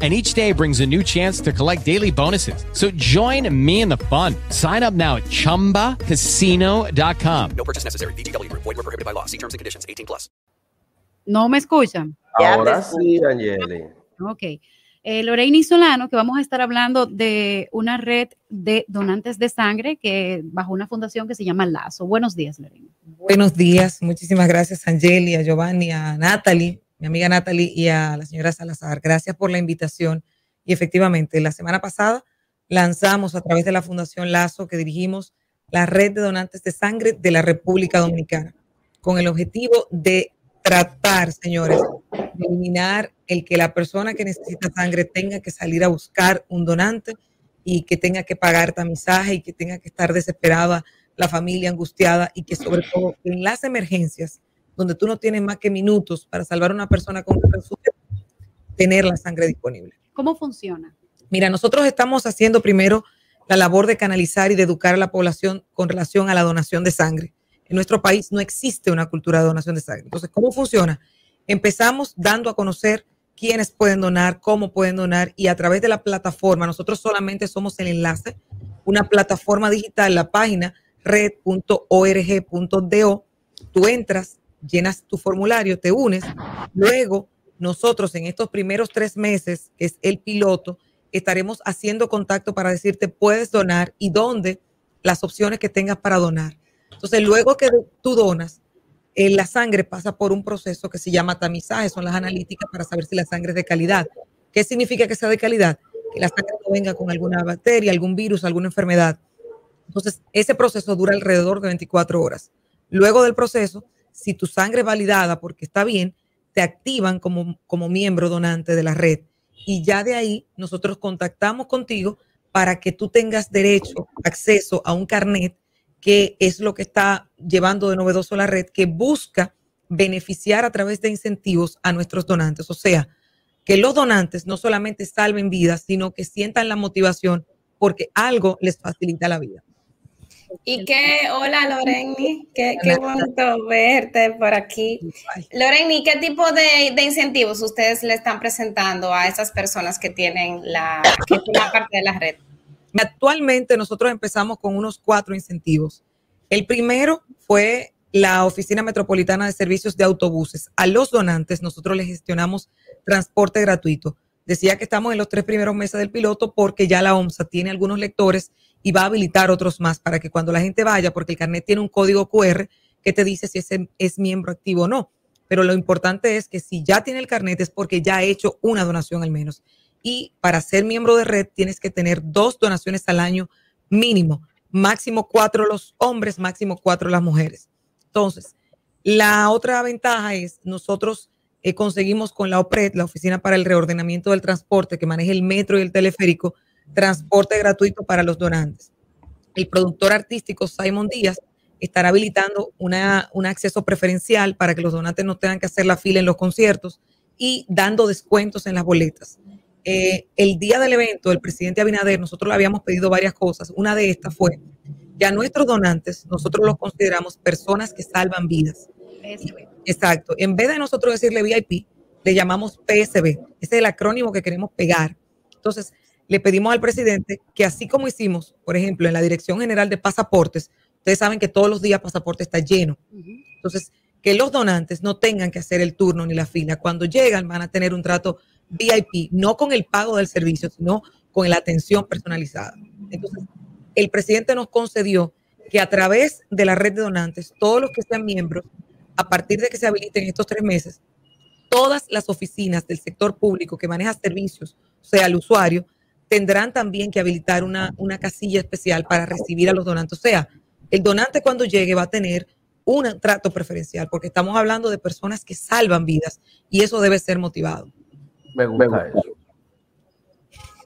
and each day brings a new chance to collect daily bonuses. So join me in the fun. Sign up now at ChumbaCasino.com. No purchase necessary. BGW. Void were prohibited by law. See terms and conditions. 18 plus. ¿No me escuchan? Ahora sí, Angeli. Ok. Eh, Lorena Solano, que vamos a estar hablando de una red de donantes de sangre que bajo una fundación que se llama Lazo. Buenos días, Lorena. Buenos días. Muchísimas gracias, Angeli, a Giovanni, a Natalie mi amiga Natalie y a la señora Salazar. Gracias por la invitación. Y efectivamente, la semana pasada lanzamos a través de la Fundación Lazo que dirigimos la red de donantes de sangre de la República Dominicana, con el objetivo de tratar, señores, de eliminar el que la persona que necesita sangre tenga que salir a buscar un donante y que tenga que pagar tamizaje y que tenga que estar desesperada la familia angustiada y que sobre todo en las emergencias donde tú no tienes más que minutos para salvar a una persona con un tener la sangre disponible. ¿Cómo funciona? Mira, nosotros estamos haciendo primero la labor de canalizar y de educar a la población con relación a la donación de sangre. En nuestro país no existe una cultura de donación de sangre. Entonces, ¿cómo funciona? Empezamos dando a conocer quiénes pueden donar, cómo pueden donar y a través de la plataforma, nosotros solamente somos el enlace, una plataforma digital, la página red.org.do, tú entras, llenas tu formulario, te unes. Luego, nosotros en estos primeros tres meses, que es el piloto, estaremos haciendo contacto para decirte puedes donar y dónde las opciones que tengas para donar. Entonces, luego que tú donas, eh, la sangre pasa por un proceso que se llama tamizaje, son las analíticas para saber si la sangre es de calidad. ¿Qué significa que sea de calidad? Que la sangre no venga con alguna bacteria, algún virus, alguna enfermedad. Entonces, ese proceso dura alrededor de 24 horas. Luego del proceso, si tu sangre es validada porque está bien, te activan como, como miembro donante de la red. Y ya de ahí nosotros contactamos contigo para que tú tengas derecho, acceso a un carnet, que es lo que está llevando de novedoso la red, que busca beneficiar a través de incentivos a nuestros donantes. O sea, que los donantes no solamente salven vidas, sino que sientan la motivación porque algo les facilita la vida. Y qué, hola Loreni, qué, qué bonito verte por aquí. Loreni, ¿qué tipo de, incentivos ustedes le están presentando a esas personas que tienen la, que parte de la red? Actualmente nosotros empezamos con unos cuatro incentivos. El primero fue la Oficina Metropolitana de Servicios de Autobuses. A los donantes nosotros les gestionamos transporte gratuito. Decía que estamos en los tres primeros meses del piloto porque ya la OMSA tiene algunos lectores y va a habilitar otros más para que cuando la gente vaya, porque el carnet tiene un código QR que te dice si ese es miembro activo o no. Pero lo importante es que si ya tiene el carnet es porque ya ha hecho una donación al menos. Y para ser miembro de red tienes que tener dos donaciones al año mínimo, máximo cuatro los hombres, máximo cuatro las mujeres. Entonces, la otra ventaja es nosotros eh, conseguimos con la OPRED, la Oficina para el Reordenamiento del Transporte, que maneja el metro y el teleférico, transporte gratuito para los donantes. El productor artístico Simon Díaz estará habilitando una, un acceso preferencial para que los donantes no tengan que hacer la fila en los conciertos y dando descuentos en las boletas. Eh, el día del evento, el presidente Abinader, nosotros le habíamos pedido varias cosas. Una de estas fue, ya nuestros donantes, nosotros los consideramos personas que salvan vidas. Exacto. En vez de nosotros decirle VIP, le llamamos PSB. Ese es el acrónimo que queremos pegar. Entonces, le pedimos al presidente que así como hicimos, por ejemplo, en la Dirección General de Pasaportes, ustedes saben que todos los días pasaporte está lleno. Entonces, que los donantes no tengan que hacer el turno ni la fila. Cuando llegan van a tener un trato VIP, no con el pago del servicio, sino con la atención personalizada. Entonces, el presidente nos concedió que a través de la red de donantes, todos los que sean miembros, a partir de que se habiliten estos tres meses, todas las oficinas del sector público que maneja servicios, o sea, el usuario, tendrán también que habilitar una, casilla especial para recibir a los donantes. O sea, el donante cuando llegue va a tener un trato preferencial, porque estamos hablando de personas que salvan vidas y eso debe ser motivado. Me gusta eso.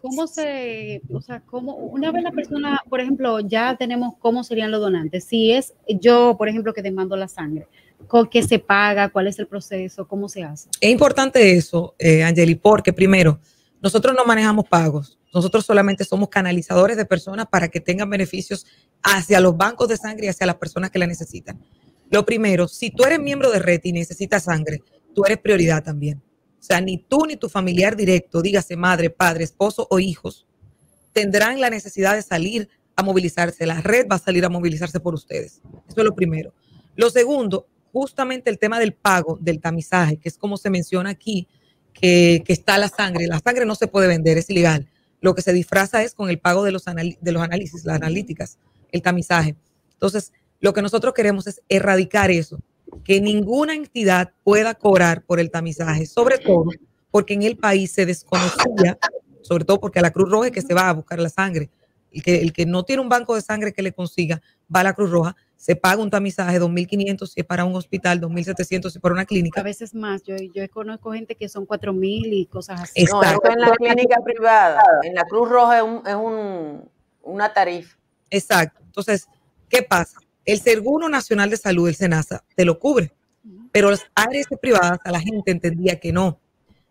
¿Cómo se, o sea, cómo, una vez la persona, por ejemplo, ya tenemos cómo serían los donantes? Si es yo, por ejemplo, que te mando la sangre, ¿Con qué se paga? ¿Cuál es el proceso? ¿Cómo se hace? Es importante eso, eh, Angeli, porque primero, nosotros no manejamos pagos. Nosotros solamente somos canalizadores de personas para que tengan beneficios hacia los bancos de sangre y hacia las personas que la necesitan. Lo primero, si tú eres miembro de red y necesitas sangre, tú eres prioridad también. O sea, ni tú ni tu familiar directo, dígase madre, padre, esposo o hijos, tendrán la necesidad de salir a movilizarse. La red va a salir a movilizarse por ustedes. Eso es lo primero. Lo segundo, justamente el tema del pago, del tamizaje, que es como se menciona aquí, que, está la sangre. La sangre no se puede vender, es ilegal. Lo que se disfraza es con el pago de los, de los análisis, las analíticas, el tamizaje. Entonces, lo que nosotros queremos es erradicar eso, que ninguna entidad pueda cobrar por el tamizaje, sobre todo porque en el país se desconocía, sobre todo porque a la Cruz Roja es que se va a buscar la sangre. El que, el que no tiene un banco de sangre que le consiga, va a la Cruz Roja, se paga un tamizaje, 2.500 si es para un hospital, 2.700 si es para una clínica. A veces más, yo, yo conozco gente que son 4.000 y cosas así. No, en la clínica privada, en la Cruz Roja es, un, es un, una tarifa. Exacto. Entonces, ¿qué pasa? El Seguro Nacional de Salud, el SENASA, te lo cubre, pero las áreas privadas a la gente entendía que no.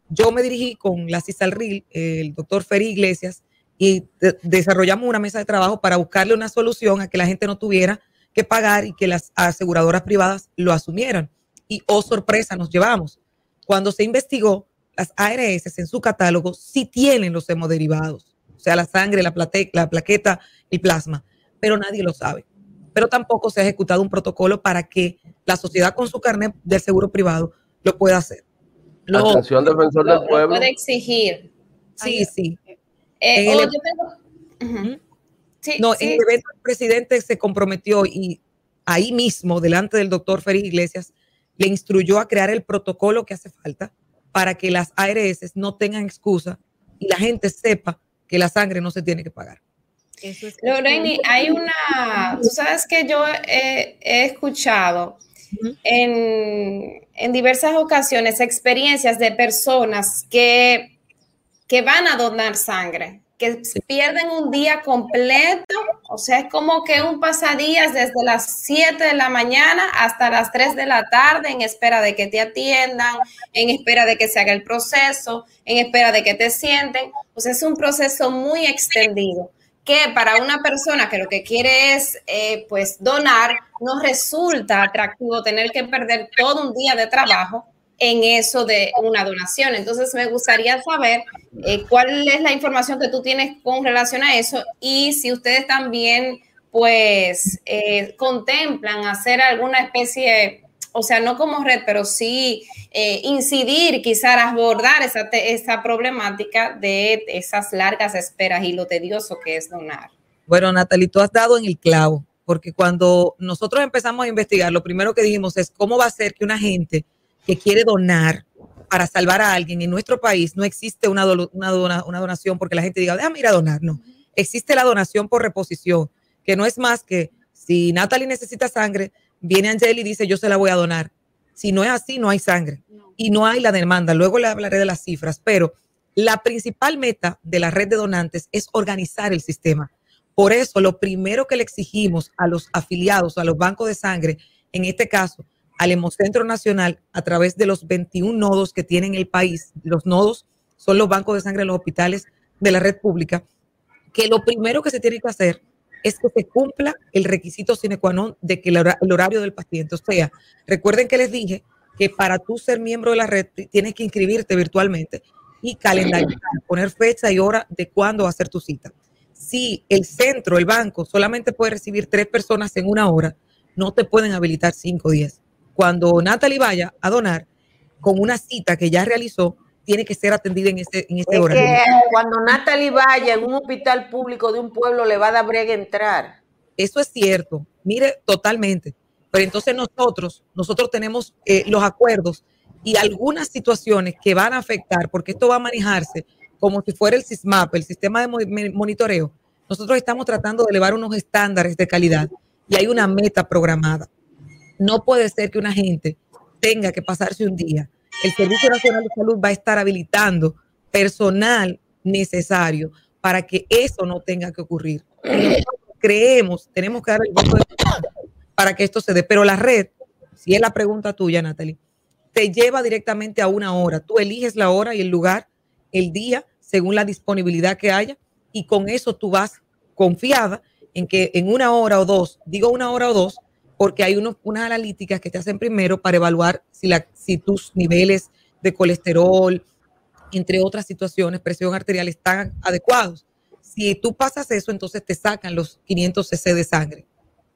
Yo me dirigí con la CISALRIL, el doctor Ferry Iglesias, y de desarrollamos una mesa de trabajo para buscarle una solución a que la gente no tuviera que pagar y que las aseguradoras privadas lo asumieran. Y, oh sorpresa, nos llevamos. Cuando se investigó, las ARS en su catálogo sí tienen los hemoderivados, o sea, la sangre, la, la plaqueta, el plasma, pero nadie lo sabe. Pero tampoco se ha ejecutado un protocolo para que la sociedad con su carnet del seguro privado lo pueda hacer. La Atención Defensor del Pueblo. puede exigir. Sí, sí. Eh, oh, yo tengo no, en el evento el presidente se comprometió y ahí mismo, delante del doctor Félix Iglesias, le instruyó a crear el protocolo que hace falta para que las ARS no tengan excusa y la gente sepa que la sangre no se tiene que pagar. Loreni, hay una, tú sabes que yo he, escuchado en, en, diversas ocasiones experiencias de personas que, que van a donar sangre que pierden un día completo, o sea, es como que un pasadías desde las 7 de la mañana hasta las 3 de la tarde en espera de que te atiendan, en espera de que se haga el proceso, en espera de que te sienten. O sea, es un proceso muy extendido que para una persona que lo que quiere es eh, pues donar, no resulta atractivo tener que perder todo un día de trabajo en eso de una donación. Entonces, me gustaría saber eh, cuál es la información que tú tienes con relación a eso y si ustedes también, pues, eh, contemplan hacer alguna especie, o sea, no como red, pero sí eh, incidir, quizás abordar esa, esa problemática de esas largas esperas y lo tedioso que es donar. Bueno, Natalie, tú has dado en el clavo, porque cuando nosotros empezamos a investigar, lo primero que dijimos es cómo va a ser que una gente que quiere donar para salvar a alguien en nuestro país, no existe una, una, una donación porque la gente diga, déjame ir a donar. No, existe la donación por reposición, que no es más que si Natalie necesita sangre, viene Angeli y dice, yo se la voy a donar. Si no es así, no hay sangre y no hay la demanda. Luego le hablaré de las cifras, pero la principal meta de la red de donantes es organizar el sistema. Por eso, lo primero que le exigimos a los afiliados, a los bancos de sangre, en este caso, al Hemocentro Nacional a través de los 21 nodos que tiene el país. Los nodos son los bancos de sangre de los hospitales de la red pública, que lo primero que se tiene que hacer es que se cumpla el requisito sine qua non de que el horario del paciente. O sea, recuerden que les dije que para tú ser miembro de la red tienes que inscribirte virtualmente y calendarizar, poner fecha y hora de cuándo va a ser tu cita. Si el centro, el banco, solamente puede recibir tres personas en una hora, no te pueden habilitar cinco o diez cuando Natalie vaya a donar con una cita que ya realizó, tiene que ser atendida en ese, en ese horario. cuando Natalie vaya en un hospital público de un pueblo, le va a dar brega entrar. Eso es cierto, mire, totalmente. Pero entonces nosotros, nosotros tenemos eh, los acuerdos y algunas situaciones que van a afectar, porque esto va a manejarse como si fuera el SISMAP, el sistema de monitoreo. Nosotros estamos tratando de elevar unos estándares de calidad y hay una meta programada. No puede ser que una gente tenga que pasarse un día. El Servicio Nacional de Salud va a estar habilitando personal necesario para que eso no tenga que ocurrir. creemos, tenemos que dar el voto para que esto se dé, pero la red si es la pregunta tuya, Natalie, te lleva directamente a una hora. Tú eliges la hora y el lugar, el día, según la disponibilidad que haya, y con eso tú vas confiada en que en una hora o dos, digo una hora o dos, porque hay unos, unas analíticas que te hacen primero para evaluar si, tus niveles de colesterol, entre otras situaciones, presión arterial, están adecuados. Si tú pasas eso, entonces te sacan los 500 cc de sangre.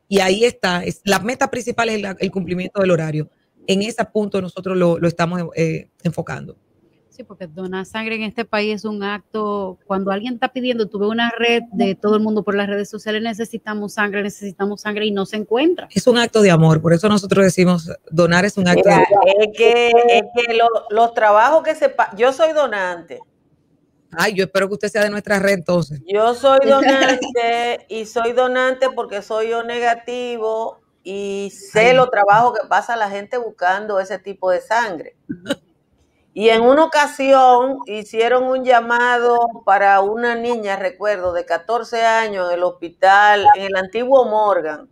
Y ahí está, es, la meta principal es el, el cumplimiento del horario. En ese punto nosotros lo, lo estamos eh, enfocando. Sí, porque donar sangre en este país es un acto, cuando alguien está pidiendo, tuve una red de todo el mundo por las redes sociales, necesitamos sangre, necesitamos sangre y no se encuentra. Es un acto de amor, por eso nosotros decimos, donar es un acto Mira, de amor. es que, es que lo- los trabajos que se... Yo soy donante. Ay, yo espero que usted sea de nuestra red entonces. Yo soy donante y soy donante porque soy yo negativo y sé Ay. los trabajos que pasa la gente buscando ese tipo de sangre. Y en una ocasión hicieron un llamado para una niña, recuerdo, de 14 años en el hospital, en el antiguo Morgan.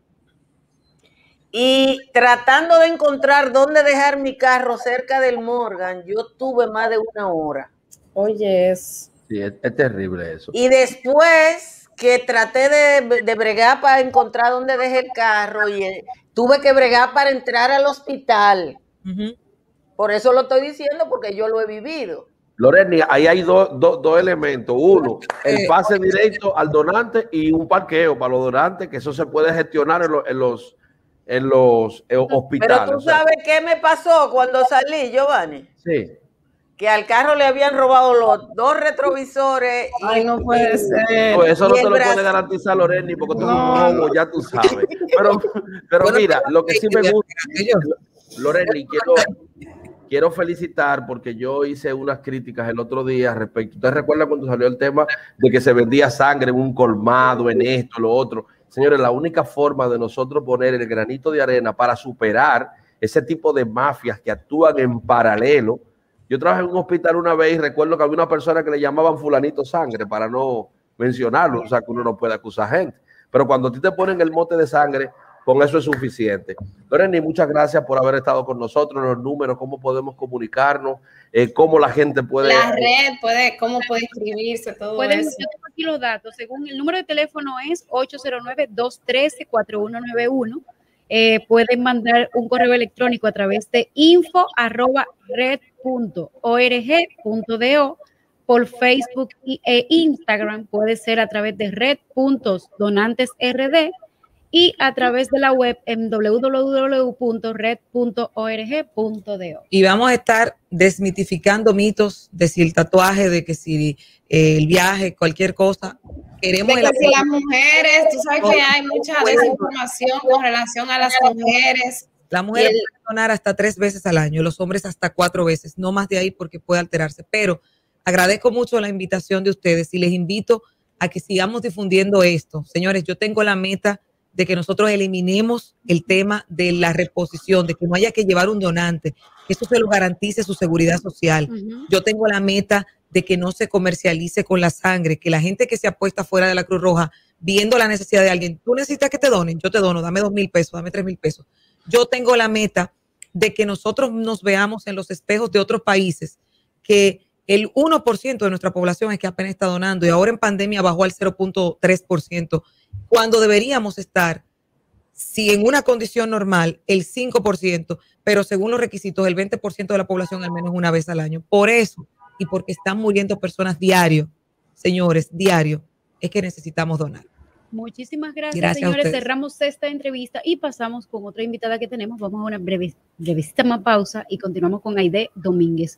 Y tratando de encontrar dónde dejar mi carro cerca del Morgan, yo tuve más de una hora. Oye, es. Sí, es, es terrible eso. Y después que traté de, de bregar para encontrar dónde dejé el carro y eh, tuve que bregar para entrar al hospital. Por eso lo estoy diciendo porque yo lo he vivido. Loreni, ahí hay dos dos- dos elementos. Uno, el pase directo al donante y un parqueo para los donantes, que eso se puede gestionar en, los- en los, en los eh, Pero hospitales. tú o sea, sabes qué me pasó cuando salí, Giovanni. sí. Que al carro le habían robado los dos retrovisores. y- Ay, no puede ser. No, eso no te lo brazo- puede garantizar Loreni, porque tú No. bobo, ya tú sabes. Pero, pero Bueno, mira, lo que sí me gusta. Loreni, quiero, quiero felicitar porque yo hice unas críticas el otro día respecto. ¿Ustedes recuerdan cuando salió el tema de que se vendía sangre en un colmado, en esto, lo otro? Señores, la única forma de nosotros poner el granito de arena para superar ese tipo de mafias que actúan en paralelo. Yo trabajé en un hospital una vez y recuerdo que había una persona que le llamaban fulanito sangre para no mencionarlo, o sea que uno no puede acusar gente. Pero cuando a ti te ponen el mote de sangre, con eso es suficiente. Loreni, muchas gracias por haber estado con nosotros, los números, cómo podemos comunicarnos, eh, cómo la gente puede... La red puede, cómo puede inscribirse, todo Pueden, eso. yo tengo aquí los datos. Según el número de teléfono es 809-213-4191. Eh, pueden mandar un correo electrónico a través de info arroba por Facebook y- e Instagram. Puede ser a través de red.donantesrd y a través de la web en www.red.org.do. Y vamos a estar desmitificando mitos de si el tatuaje, de que si eh, el viaje, cualquier cosa. Queremos De el que si apoyo. las mujeres, tú sabes que hay mucha desinformación con relación a las mujeres. La mujer el- puede donar hasta tres veces al año, los hombres hasta cuatro veces, no más de ahí porque puede alterarse. Pero agradezco mucho la invitación de ustedes y les invito a que sigamos difundiendo esto. Señores, yo tengo la meta de que nosotros eliminemos el tema de la reposición, de que no haya que llevar un donante, que eso se lo garantice su seguridad social. Yo tengo la meta de que no se comercialice con la sangre, que la gente que se apuesta fuera de la Cruz Roja, viendo la necesidad de alguien, tú necesitas que te donen, yo te dono, dame dos mil pesos, dame tres mil pesos. Yo tengo la meta de que nosotros nos veamos en los espejos de otros países, que el 1% de nuestra población es que apenas está donando y ahora en pandemia bajó al 0.3%, cuando deberíamos estar, si en una condición normal, el 5%, pero según los requisitos, el 20% de la población al menos una vez al año. Por eso, y porque están muriendo personas diario, señores, diario, es que necesitamos donar. Muchísimas gracias, señores. Cerramos esta entrevista y pasamos con otra invitada que tenemos. Vamos a una breve, brevísima pausa y continuamos con Aide Domínguez.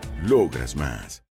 Logras más.